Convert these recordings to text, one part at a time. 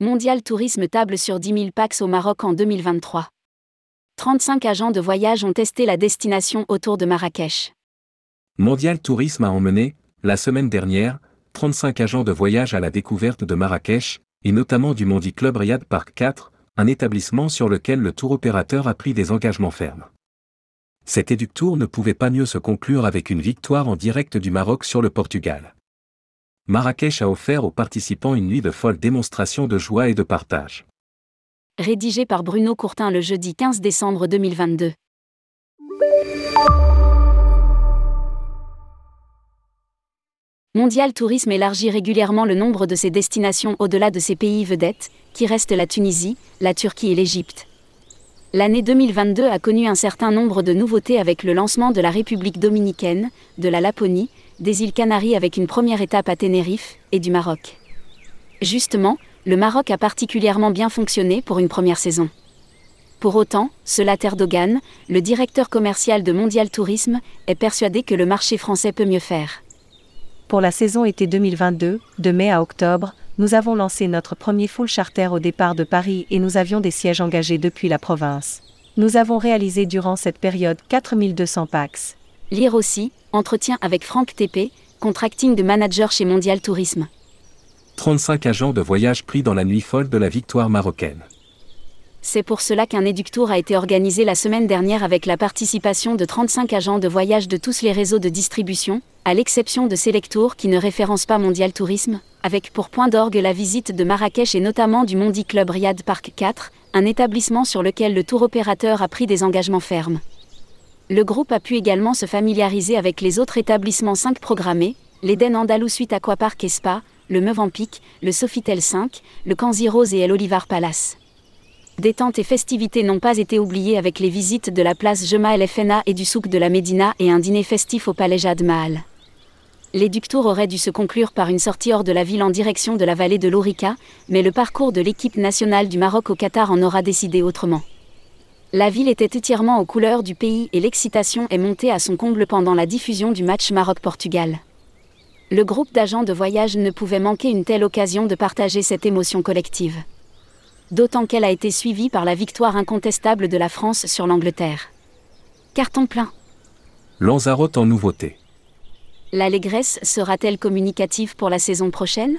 Mondial Tourisme table sur 10 000 pax au Maroc en 2023. 35 agents de voyage ont testé la destination autour de Marrakech. Mondial Tourisme a emmené, la semaine dernière, 35 agents de voyage à la découverte de Marrakech, et notamment du Mondi Club Riyad Park 4, un établissement sur lequel le tour opérateur a pris des engagements fermes. Cet éductour ne pouvait pas mieux se conclure avec une victoire en direct du Maroc sur le Portugal. Marrakech a offert aux participants une nuit de folle démonstration de joie et de partage. Rédigé par Bruno Courtin le jeudi 15 décembre 2022. Mondial Tourisme élargit régulièrement le nombre de ses destinations au-delà de ses pays vedettes, qui restent la Tunisie, la Turquie et l'Égypte. L'année 2022 a connu un certain nombre de nouveautés avec le lancement de la République dominicaine, de la Laponie, des îles Canaries avec une première étape à Tenerife, et du Maroc. Justement, le Maroc a particulièrement bien fonctionné pour une première saison. Pour autant, Selat Erdogan, le directeur commercial de Mondial Tourisme, est persuadé que le marché français peut mieux faire. Pour la saison été 2022, de mai à octobre, nous avons lancé notre premier full charter au départ de Paris et nous avions des sièges engagés depuis la province. Nous avons réalisé durant cette période 4200 pax. Lire aussi, entretien avec Franck TP, contracting de manager chez Mondial Tourisme. 35 agents de voyage pris dans la nuit folle de la victoire marocaine. C'est pour cela qu'un éductour a été organisé la semaine dernière avec la participation de 35 agents de voyage de tous les réseaux de distribution, à l'exception de Selectour qui ne référence pas Mondial Tourisme, avec pour point d'orgue la visite de Marrakech et notamment du Mondi Club Riyad Park 4, un établissement sur lequel le tour opérateur a pris des engagements fermes. Le groupe a pu également se familiariser avec les autres établissements 5 programmés, l'Eden Andalou Suite Aquapark et Spa, le Meuvampik, le Sofitel 5, le Kanzi Rose et l'Olivar Palace. Détente et festivités n'ont pas été oubliées avec les visites de la place Jema El FNA et du souk de la Médina et un dîner festif au palais Jad Mahal. L'éductour aurait dû se conclure par une sortie hors de la ville en direction de la vallée de l'Orica, mais le parcours de l'équipe nationale du Maroc au Qatar en aura décidé autrement. La ville était entièrement aux couleurs du pays et l'excitation est montée à son comble pendant la diffusion du match Maroc-Portugal. Le groupe d'agents de voyage ne pouvait manquer une telle occasion de partager cette émotion collective. D'autant qu'elle a été suivie par la victoire incontestable de la France sur l'Angleterre. Carton plein. Lanzarote en nouveauté. L'allégresse sera-t-elle communicative pour la saison prochaine?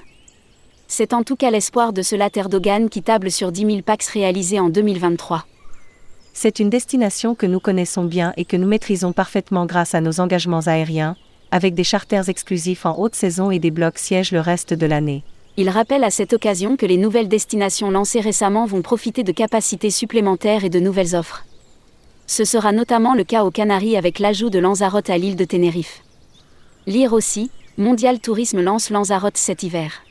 C'est en tout cas l'espoir de ce later Dogan qui table sur 10 000 packs réalisés en 2023. C'est une destination que nous connaissons bien et que nous maîtrisons parfaitement grâce à nos engagements aériens, avec des charters exclusifs en haute saison et des blocs sièges le reste de l'année. Il rappelle à cette occasion que les nouvelles destinations lancées récemment vont profiter de capacités supplémentaires et de nouvelles offres. Ce sera notamment le cas aux Canaries avec l'ajout de Lanzarote à l'île de Tenerife. Lire aussi, Mondial Tourisme lance Lanzarote cet hiver.